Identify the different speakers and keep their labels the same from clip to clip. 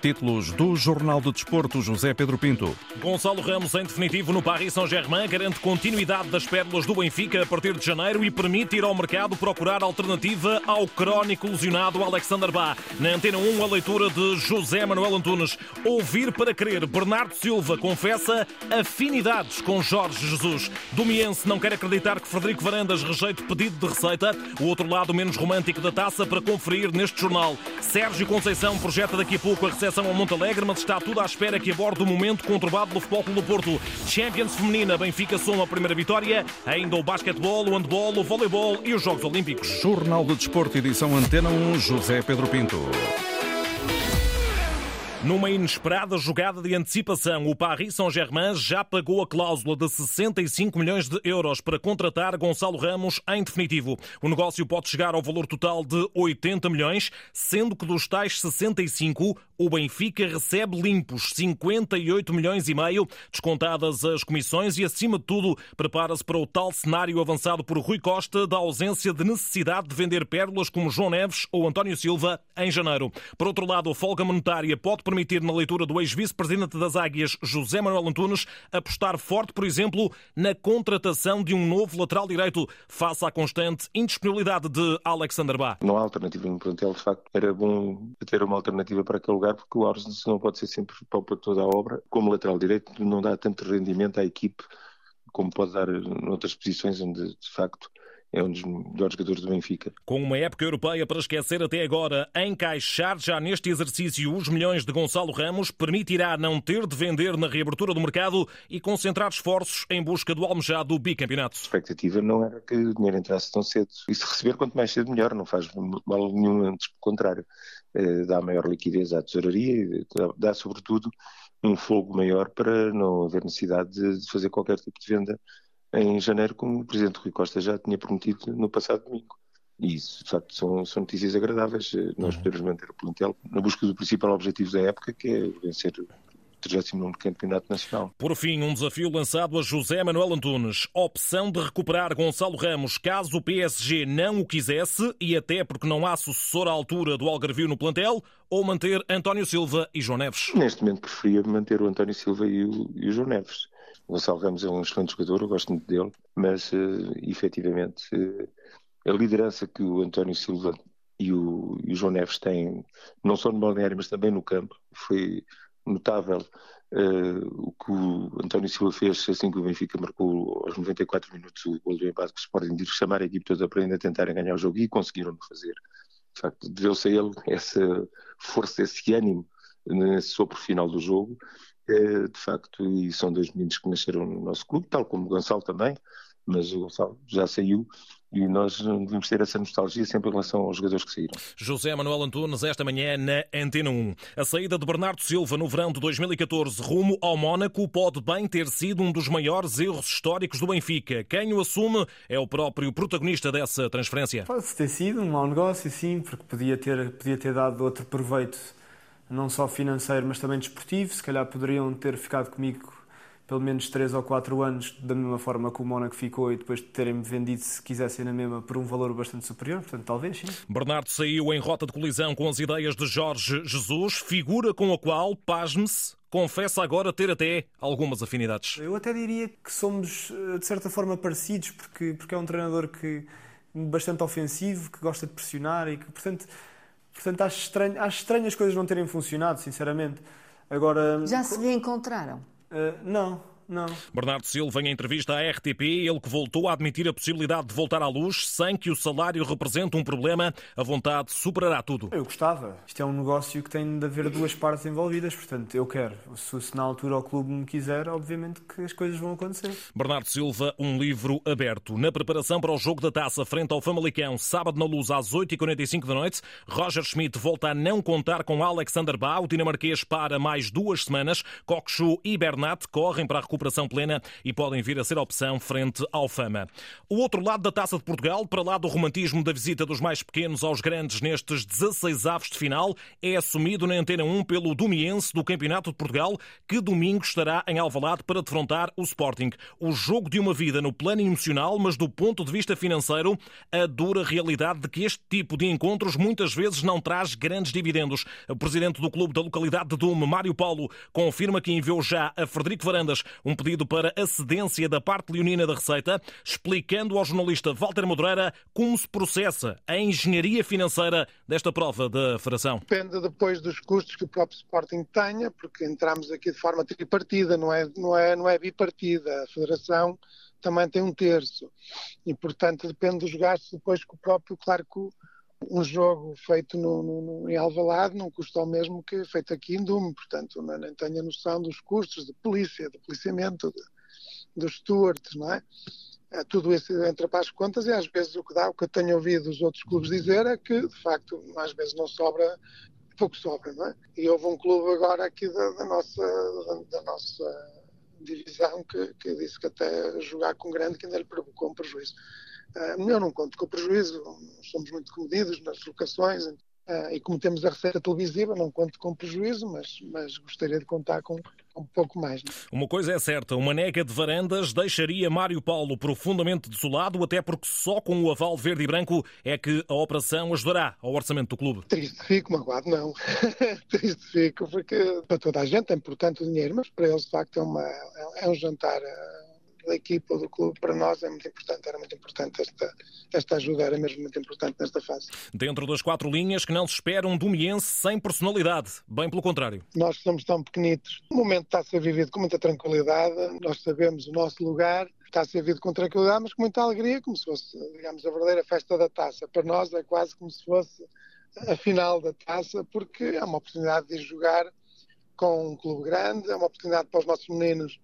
Speaker 1: Títulos do Jornal de Desporto, José Pedro Pinto.
Speaker 2: Gonçalo Ramos, em definitivo, no Paris Saint-Germain, garante continuidade das pérolas do Benfica a partir de janeiro e permite ir ao mercado procurar alternativa ao crónico lesionado Alexander Bá. Na Antena 1, a leitura de José Manuel Antunes. Ouvir para crer. Bernardo Silva confessa afinidades com Jorge Jesus. Domiense não quer acreditar que Frederico Varandas rejeite pedido de receita. O outro lado menos romântico da taça para conferir neste jornal. Sérgio Conceição projeta daqui a pouco a recepção ao Montalegre, mas está tudo à espera que aborde o momento conturbado do Futebol Clube do Porto. Champions Feminina, Benfica soma a primeira vitória. Ainda o basquetebol, o handball, o voleibol e os Jogos Olímpicos.
Speaker 1: Jornal de Desporto, edição Antena 1, José Pedro Pinto.
Speaker 2: Numa inesperada jogada de antecipação, o Paris Saint-Germain já pagou a cláusula de 65 milhões de euros para contratar Gonçalo Ramos em definitivo. O negócio pode chegar ao valor total de 80 milhões, sendo que dos tais 65, o Benfica recebe limpos 58 milhões e meio, descontadas as comissões e, acima de tudo, prepara-se para o tal cenário avançado por Rui Costa da ausência de necessidade de vender pérolas como João Neves ou António Silva em janeiro. Por outro lado, a folga monetária pode permitir, na leitura do ex-vice-presidente das Águias, José Manuel Antunes, apostar forte, por exemplo, na contratação de um novo lateral direito, face à constante indisponibilidade de Alexander Bá.
Speaker 3: Não há alternativa no plantel, de facto, era bom ter uma alternativa para aquele lugar, porque o Ars não pode ser sempre para toda a obra. Como lateral direito, não dá tanto rendimento à equipe como pode dar noutras posições onde, de facto, é um dos melhores jogadores do Benfica.
Speaker 2: Com uma época europeia para esquecer até agora, encaixar já neste exercício os milhões de Gonçalo Ramos permitirá não ter de vender na reabertura do mercado e concentrar esforços em busca do almejado bicampeonato.
Speaker 3: A expectativa não era que o dinheiro entrasse tão cedo. E se receber quanto mais cedo melhor, não faz mal nenhum, antes pelo contrário. Eh, dá maior liquidez à tesouraria e dá sobretudo um fogo maior para não haver necessidade de fazer qualquer tipo de venda em janeiro, como o Presidente Rui Costa já tinha prometido no passado domingo. E isso, de facto, são, são notícias agradáveis. Nós uhum. podemos manter o plantel na busca do principal objetivo da época, que é vencer 39 Campeonato Nacional.
Speaker 2: Por fim, um desafio lançado a José Manuel Antunes. Opção de recuperar Gonçalo Ramos caso o PSG não o quisesse e até porque não há sucessor à altura do Algarvio no plantel ou manter António Silva e João Neves?
Speaker 3: Neste momento preferia manter o António Silva e o, e o João Neves. O Gonçalo Ramos é um excelente jogador, eu gosto muito dele, mas uh, efetivamente uh, a liderança que o António Silva e o, e o João Neves têm, não só no balneário, mas também no campo, foi notável uh, o que o António Silva fez assim que o Benfica marcou aos 94 minutos o gol do empate que o Sporting de chamar a equipe toda para ainda tentarem ganhar o jogo e conseguiram fazer. De facto, deveu-se a ele essa força, esse ânimo nesse sopro final do jogo, uh, de facto, e são dois meninos que nasceram no nosso clube, tal como o Gonçalo também, mas o Gonçalo já saiu e nós devemos ter essa nostalgia sempre em relação aos jogadores que saíram.
Speaker 2: José Manuel Antunes, esta manhã na Antena 1. A saída de Bernardo Silva no verão de 2014 rumo ao Mónaco pode bem ter sido um dos maiores erros históricos do Benfica. Quem o assume é o próprio protagonista dessa transferência.
Speaker 4: Pode ter sido um mau negócio, sim, porque podia ter, podia ter dado outro proveito, não só financeiro, mas também desportivo. Se calhar poderiam ter ficado comigo pelo menos 3 ou 4 anos, da mesma forma que o Mónaco ficou, e depois de terem-me vendido, se quisessem na mesma, por um valor bastante superior. Portanto, talvez sim.
Speaker 2: Bernardo saiu em rota de colisão com as ideias de Jorge Jesus, figura com a qual, pasme-se, confessa agora ter até algumas afinidades.
Speaker 4: Eu até diria que somos, eh, de certa forma, parecidos, porque, porque é um treinador que bastante ofensivo, que gosta de pressionar e que, portanto, portanto acho, estranho, acho estranho as coisas não terem funcionado, sinceramente. Agora,
Speaker 5: Já se reencontraram?
Speaker 4: Uh, não, não.
Speaker 2: Bernardo Silva, em entrevista à RTP, ele que voltou a admitir a possibilidade de voltar à luz sem que o salário represente um problema, a vontade superará tudo.
Speaker 4: Eu gostava. Isto é um negócio que tem de haver duas partes envolvidas, portanto, eu quero. Se, se na altura o clube me quiser, obviamente que as coisas vão acontecer.
Speaker 2: Bernardo Silva, um livro aberto. Na preparação para o jogo da taça frente ao Famalicão, sábado na luz às 8h45 da noite, Roger Schmidt volta a não contar com Alexander Bá. O dinamarquês para mais duas semanas. Kokshu e Bernat correm para a recuperação recuperação plena e podem vir a ser opção frente ao Fama. O outro lado da Taça de Portugal, para lá do romantismo da visita dos mais pequenos aos grandes nestes 16 avos de final, é assumido na Antena 1 pelo Domiense do Campeonato de Portugal, que domingo estará em Alvalade para defrontar o Sporting. O jogo de uma vida no plano emocional, mas do ponto de vista financeiro, a dura realidade de que este tipo de encontros muitas vezes não traz grandes dividendos. O presidente do clube da localidade de Dume, Mário Paulo, confirma que enviou já a Frederico Varandas um pedido para a cedência da parte leonina da Receita, explicando ao jornalista Walter Madureira como se processa a engenharia financeira desta prova da Federação.
Speaker 5: Depende depois dos custos que o próprio Sporting tenha, porque entramos aqui de forma tripartida, não é, não é, não é bipartida. A Federação também tem um terço e, portanto, depende dos gastos depois que o próprio, claro que um jogo feito no, no, em Alvalade não custa o mesmo que feito aqui em Dume, portanto, não, nem tenho a noção dos custos de polícia, de policiamento, de, dos stewards, não é? é? Tudo isso entra para as contas e às vezes o que dá, o que eu tenho ouvido os outros clubes dizer é que, de facto, às vezes não sobra, pouco sobra, não é? E houve um clube agora aqui da, da nossa, da nossa divisão que, que disse que até jogar com grande que ainda lhe provocou um prejuízo. Uh, eu não conto com prejuízo, somos muito comedidos nas locações uh, e como temos a receita televisiva, não conto com prejuízo, mas, mas gostaria de contar com, um pouco mais. Né?
Speaker 2: Uma coisa é certa, uma nega de varandas deixaria Mário Paulo profundamente desolado, até porque só com o aval verde e branco é que a operação ajudará ao orçamento do clube.
Speaker 5: Triste fico, magoado não. Triste fico, porque para toda a gente é importante o dinheiro, mas para eles de facto é, uma, é um jantar eh, da equipa ou do clube, para nós é muito importante, era muito importante esta, esta ajuda, era mesmo muito importante nesta fase.
Speaker 2: Dentro das quatro linhas que não se espera um Domiense sem personalidade, bem pelo contrário.
Speaker 5: Nós somos tão pequenitos, o momento está a ser vivido com muita tranquilidade, nós sabemos o nosso lugar, está a ser vivido com tranquilidade, mas com muita alegria, como se fosse, digamos, a verdadeira festa da taça. Para nós é quase como se fosse a final da taça, porque é uma oportunidade de jogar com um clube grande, é uma oportunidade para os nossos meninos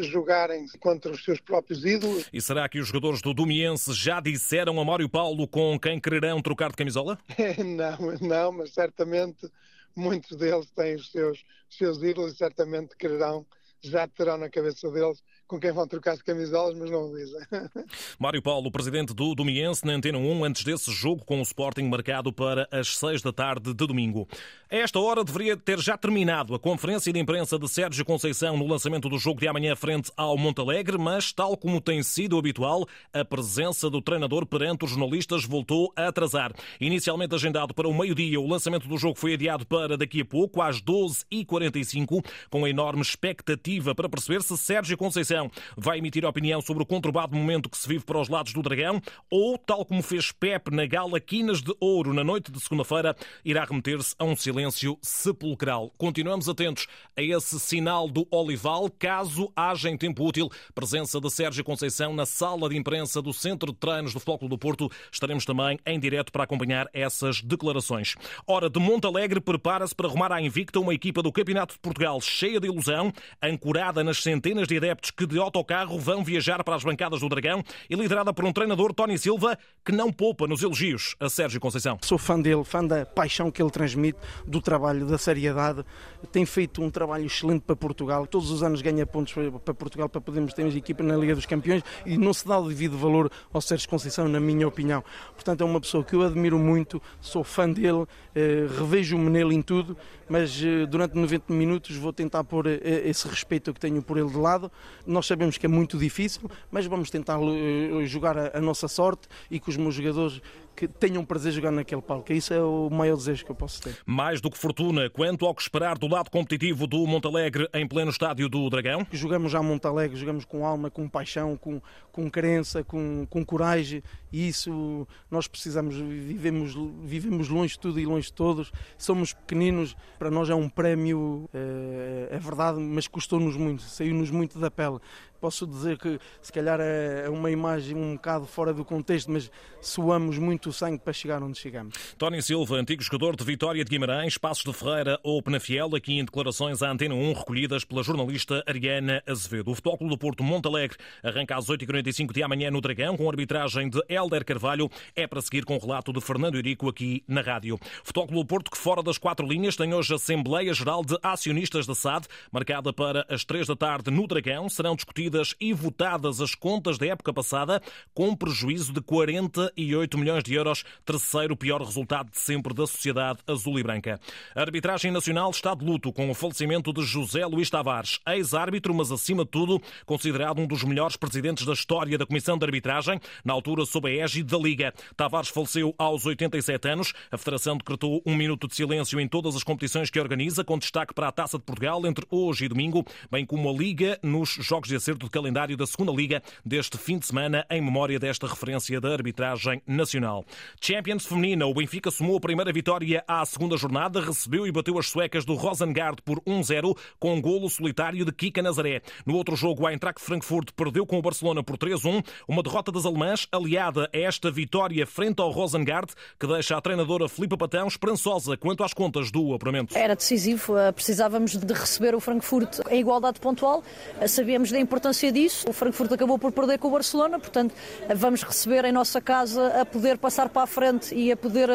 Speaker 5: jogarem contra os seus próprios ídolos.
Speaker 2: E será que os jogadores do Domiense já disseram a Mário Paulo com quem quererão trocar de camisola?
Speaker 5: não, não, mas certamente muitos deles têm os seus, os seus ídolos e certamente quererão, já terão na cabeça deles com quem vão trocar as camisolas, mas não dizem.
Speaker 2: Mário Paulo, presidente do Domiense, na Antena 1, antes desse jogo com o Sporting marcado para as 6 da tarde de domingo. A esta hora deveria ter já terminado a conferência de imprensa de Sérgio Conceição no lançamento do jogo de amanhã frente ao Montalegre, mas, tal como tem sido habitual, a presença do treinador perante os jornalistas voltou a atrasar. Inicialmente agendado para o meio-dia, o lançamento do jogo foi adiado para daqui a pouco, às 12h45, com a enorme expectativa para perceber se Sérgio Conceição vai emitir opinião sobre o conturbado momento que se vive para os lados do Dragão ou, tal como fez Pep na gala Quinas de Ouro na noite de segunda-feira, irá remeter-se a um silêncio sepulcral. Continuamos atentos a esse sinal do Olival, caso haja em tempo útil presença de Sérgio Conceição na sala de imprensa do Centro de Treinos do Futebol do Porto. Estaremos também em direto para acompanhar essas declarações. Ora, de Montalegre prepara-se para arrumar à invicta uma equipa do Campeonato de Portugal cheia de ilusão, ancorada nas centenas de adeptos que que de autocarro vão viajar para as bancadas do Dragão e liderada por um treinador, Tony Silva, que não poupa nos elogios a Sérgio Conceição.
Speaker 6: Sou fã dele, fã da paixão que ele transmite, do trabalho, da seriedade. Tem feito um trabalho excelente para Portugal. Todos os anos ganha pontos para Portugal para podermos ter uma equipa na Liga dos Campeões e não se dá o devido valor ao Sérgio Conceição, na minha opinião. Portanto, é uma pessoa que eu admiro muito, sou fã dele, eh, revejo-me nele em tudo, mas eh, durante 90 minutos vou tentar pôr eh, esse respeito que tenho por ele de lado nós sabemos que é muito difícil, mas vamos tentar eh, jogar a, nossa sorte e que os meus jogadores que tenham prazer jogar naquele palco. Isso é o maior desejo que eu posso ter.
Speaker 2: Mais do que fortuna, quanto ao que esperar do lado competitivo do Montalegre em pleno estádio do Dragão?
Speaker 6: Jogamos já Montalegre, jogamos com alma, com paixão, com, com crença, com, com coragem e isso nós precisamos, vivemos, vivemos longe de tudo e longe de todos, somos pequeninos, para nós é um prémio, é, é verdade, mas custou-nos muito, saiu-nos muito da pele posso dizer que se calhar é uma imagem um bocado fora do contexto, mas suamos muito sangue para chegar onde chegamos.
Speaker 2: Tony Silva, antigo jogador de Vitória de Guimarães, Passos de Ferreira ou Penafiel, aqui em declarações à Antena 1 recolhidas pela jornalista Ariana Azevedo. O Futebol do Porto Montalegre arranca às 8h45 de amanhã no Dragão, com arbitragem de Helder Carvalho. É para seguir com o relato de Fernando Eurico aqui na rádio. Futebol do Porto, que fora das quatro linhas, tem hoje Assembleia Geral de Acionistas da SAD, marcada para as 3 da tarde no Dragão. Serão discutidas e votadas as contas da época passada, com prejuízo de 48 milhões de euros, terceiro pior resultado de sempre da sociedade azul e branca. A arbitragem nacional está de luto com o falecimento de José Luís Tavares, ex-árbitro, mas acima de tudo considerado um dos melhores presidentes da história da Comissão de Arbitragem, na altura sob a égide da Liga. Tavares faleceu aos 87 anos. A Federação decretou um minuto de silêncio em todas as competições que organiza, com destaque para a Taça de Portugal entre hoje e domingo, bem como a Liga nos jogos de acerto de calendário da Segunda Liga deste fim de semana, em memória desta referência da arbitragem nacional. Champions Feminina, o Benfica somou a primeira vitória à segunda jornada, recebeu e bateu as suecas do Rosengard por 1-0 com um golo solitário de Kika Nazaré. No outro jogo, a Eintracht Frankfurt perdeu com o Barcelona por 3-1, uma derrota das alemãs aliada a esta vitória frente ao Rosengard, que deixa a treinadora Filipe Patão esperançosa quanto às contas do apuramento.
Speaker 7: Era decisivo, eh, precisávamos de receber o Frankfurt em igualdade pontual, eh, sabíamos da importância disso. O Frankfurt acabou por perder com o Barcelona, portanto, eh, vamos receber em nossa casa a poder passar para a frente e a poder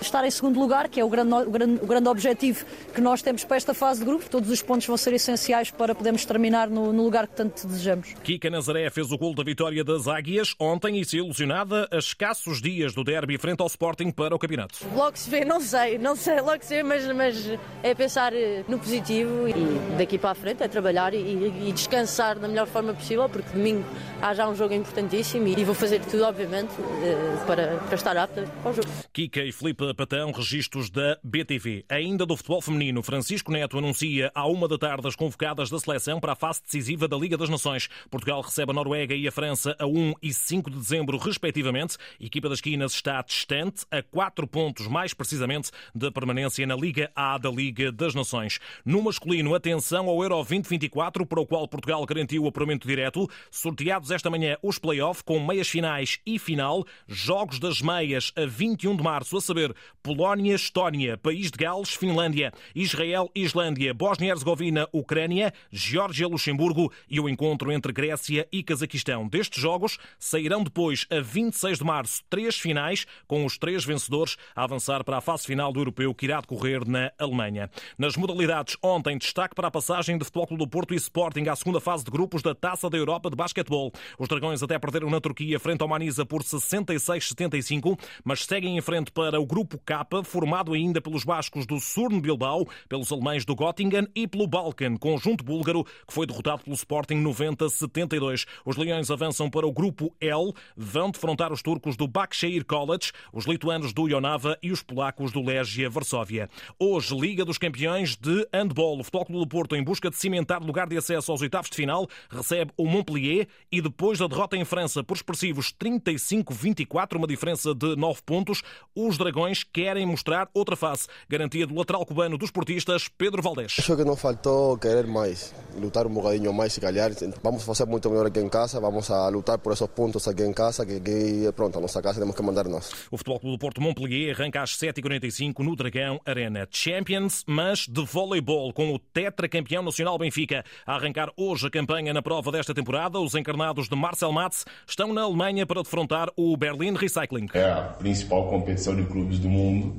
Speaker 7: estar em segundo lugar, que é o grande, o grande, o grande objetivo que nós temos para esta fase de grupo. Todos os pontos vão ser essenciais para podermos terminar no, no lugar que tanto desejamos.
Speaker 2: Kika Nazaré fez o gol da vitória das Águias ontem e se ilusionada a escassos dias do derby frente ao Sporting para o campeonato.
Speaker 7: Logo se vê, não sei, não sei, logo se vê, mas, mas é pensar no positivo e daqui para a frente é trabalhar e, e descansar da melhor forma possível, porque domingo há já um jogo importantíssimo e vou fazer tudo, obviamente, eh, para, para estar apta ao jogo.
Speaker 2: Kika e Filipe Patão, registros da BTV. Ainda do futebol feminino, Francisco Neto anuncia à uma da tarde as convocadas da seleção para a fase decisiva da Liga das Nações. Portugal recebe a Noruega e a França a 1 e 5 de dezembro, respectivamente. A equipa das Quinas está distante, a 4 pontos mais precisamente, da permanência na Liga A da Liga das Nações. No masculino, atenção ao Euro 2024, para o qual Portugal garantiu o apuramento direto. Sorteados esta manhã os play-off com meias finais e final. Jogos das meias a 21 de março, a saber Polónia, Estónia, País de Gales, Finlândia, Israel, Islândia, Bósnia-Herzegovina, Ucrânia, Geórgia, Luxemburgo e o encontro entre Grécia e Cazaquistão. Destes jogos sairão depois, a 26 de março, três finais, com os três vencedores a avançar para a fase final do europeu que irá decorrer na Alemanha. Nas modalidades, ontem, destaque para a passagem de Futebol Clube do Porto e Sporting à segunda fase de grupos da Taça da Europa de Basquetebol. Os Dragões até perderam na Turquia frente ao Manisa por 66-75, mas seguem em frente para o Grupo K, formado ainda pelos bascos do Surn Bilbao, pelos alemães do Göttingen e pelo Balkan, conjunto búlgaro, que foi derrotado pelo Sporting 90-72. Os Leões avançam para o Grupo L, vão defrontar os turcos do Bakshir College, os lituanos do Ionava e os polacos do Legia Varsóvia. Hoje, Liga dos Campeões de Handball. O Futebol Clube do Porto, em busca de cimentar lugar de acesso aos oitavos de final, recebe o Montpellier e depois da derrota em França por expressivos 35-24, uma diferença de 9 pontos, os Dragões querem mostrar outra face. Garantia do lateral cubano dos portistas, Pedro Valdés.
Speaker 8: Acho que nos faltou querer mais, lutar um bocadinho mais, se calhar. Vamos fazer muito melhor aqui em casa, vamos a lutar por esses pontos aqui em casa, que, que pronto, a nossa casa temos que mandar nós.
Speaker 2: O Futebol Clube do Porto Montpellier arranca às 7h45 no Dragão Arena Champions, mas de voleibol, com o tetracampeão nacional Benfica. A arrancar hoje a campanha na prova desta temporada, os encarnados de Marcel Matz estão na Alemanha para defrontar o Berlin Recycling.
Speaker 9: É a principal competição de clubes do mundo.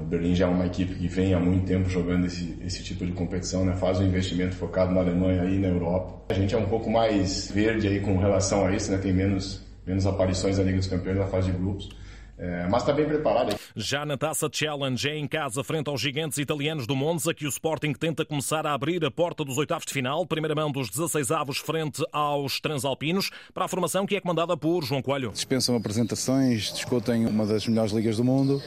Speaker 9: O Berlim já é uma equipe que vem há muito tempo jogando esse, esse tipo de competição, né? faz um investimento focado na Alemanha e na Europa. A gente é um pouco mais verde aí com relação a isso, né? tem menos, menos aparições na Liga dos Campeões na fase de grupos. É, mas está bem preparado.
Speaker 2: Já na Taça Challenge, é em casa, frente aos gigantes italianos do Monza, que o Sporting tenta começar a abrir a porta dos oitavos de final. Primeira mão dos 16 avos frente aos transalpinos, para a formação que é comandada por João Coelho.
Speaker 10: Dispensam apresentações, discutem uma das melhores ligas do mundo.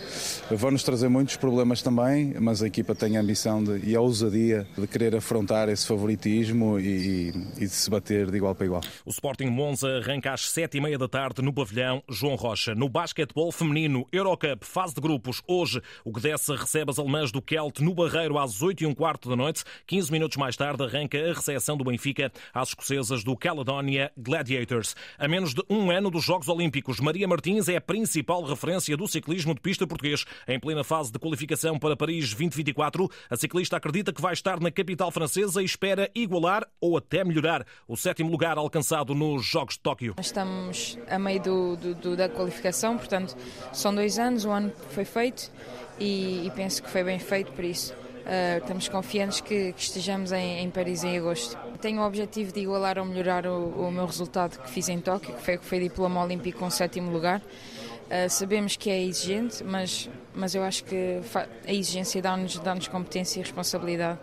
Speaker 10: Vão-nos trazer muitos problemas também, mas a equipa tem a ambição de, e a ousadia de querer afrontar esse favoritismo e, e de se bater de igual para igual.
Speaker 2: O Sporting Monza arranca às sete e meia da tarde no pavilhão João Rocha. No basquetebol feminino, Eurocup, fase de grupos. Hoje, o Gdessa recebe as alemãs do Kelt no Barreiro às 8 e um quarto da noite. 15 minutos mais tarde arranca a recepção do Benfica às escocesas do Caledonia Gladiators. A menos de um ano dos Jogos Olímpicos, Maria Martins é a principal referência do ciclismo de pista português. Em plena fase de qualificação para Paris 2024, a ciclista acredita que vai estar na capital francesa e espera igualar ou até melhorar o sétimo lugar alcançado nos Jogos de Tóquio.
Speaker 11: Estamos a meio do, do, do, da qualificação, portanto, são dois anos, o ano foi feito e, e penso que foi bem feito por isso. Uh, estamos confiantes que, que estejamos em, em, Paris em agosto. Tenho o objetivo de igualar ou melhorar o, o meu resultado que fiz em Tóquio, que foi, que foi diploma olímpico com sétimo lugar. Uh, sabemos que é exigente, mas, mas eu acho que a exigência dá-nos dá competência e responsabilidade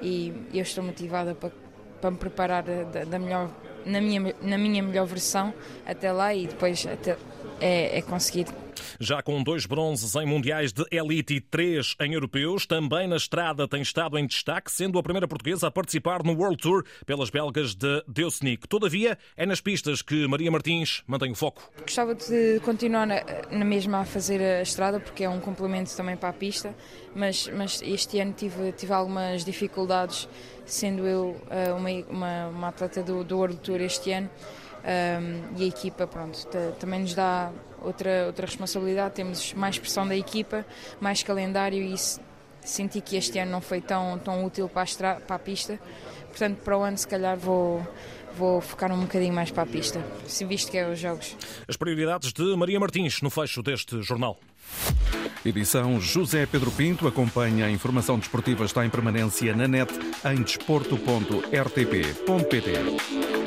Speaker 11: e eu estou motivada para, para me preparar da, da melhor na minha, na minha melhor versão até lá e depois até, é, é conseguir
Speaker 2: já com dois bronzes em mundiais de elite e três em europeus, também na estrada tem estado em destaque, sendo a primeira portuguesa a participar no World Tour pelas belgas de Deusnik. Todavia, é nas pistas que Maria Martins mantém o foco.
Speaker 11: Gostava de continuar na, na mesma a fazer a estrada, porque é um complemento também para a pista, mas, mas este ano tive, tive algumas dificuldades, sendo eu uh, uma, uma, uma, atleta do, do World Tour este ano. Um, e a equipa pronto, também nos dá outra, outra responsabilidade, temos mais pressão da equipa, mais calendário e senti que este ano não foi tão, tão útil para a, para a pista, portanto para o ano se calhar vou, vou focar um bocadinho mais para a pista, se visto que é os jogos.
Speaker 2: As prioridades de Maria Martins no fecho deste jornal.
Speaker 1: Edição José Pedro Pinto. Acompanha a informação desportiva, está em permanência na net em desporto.rtp.pt.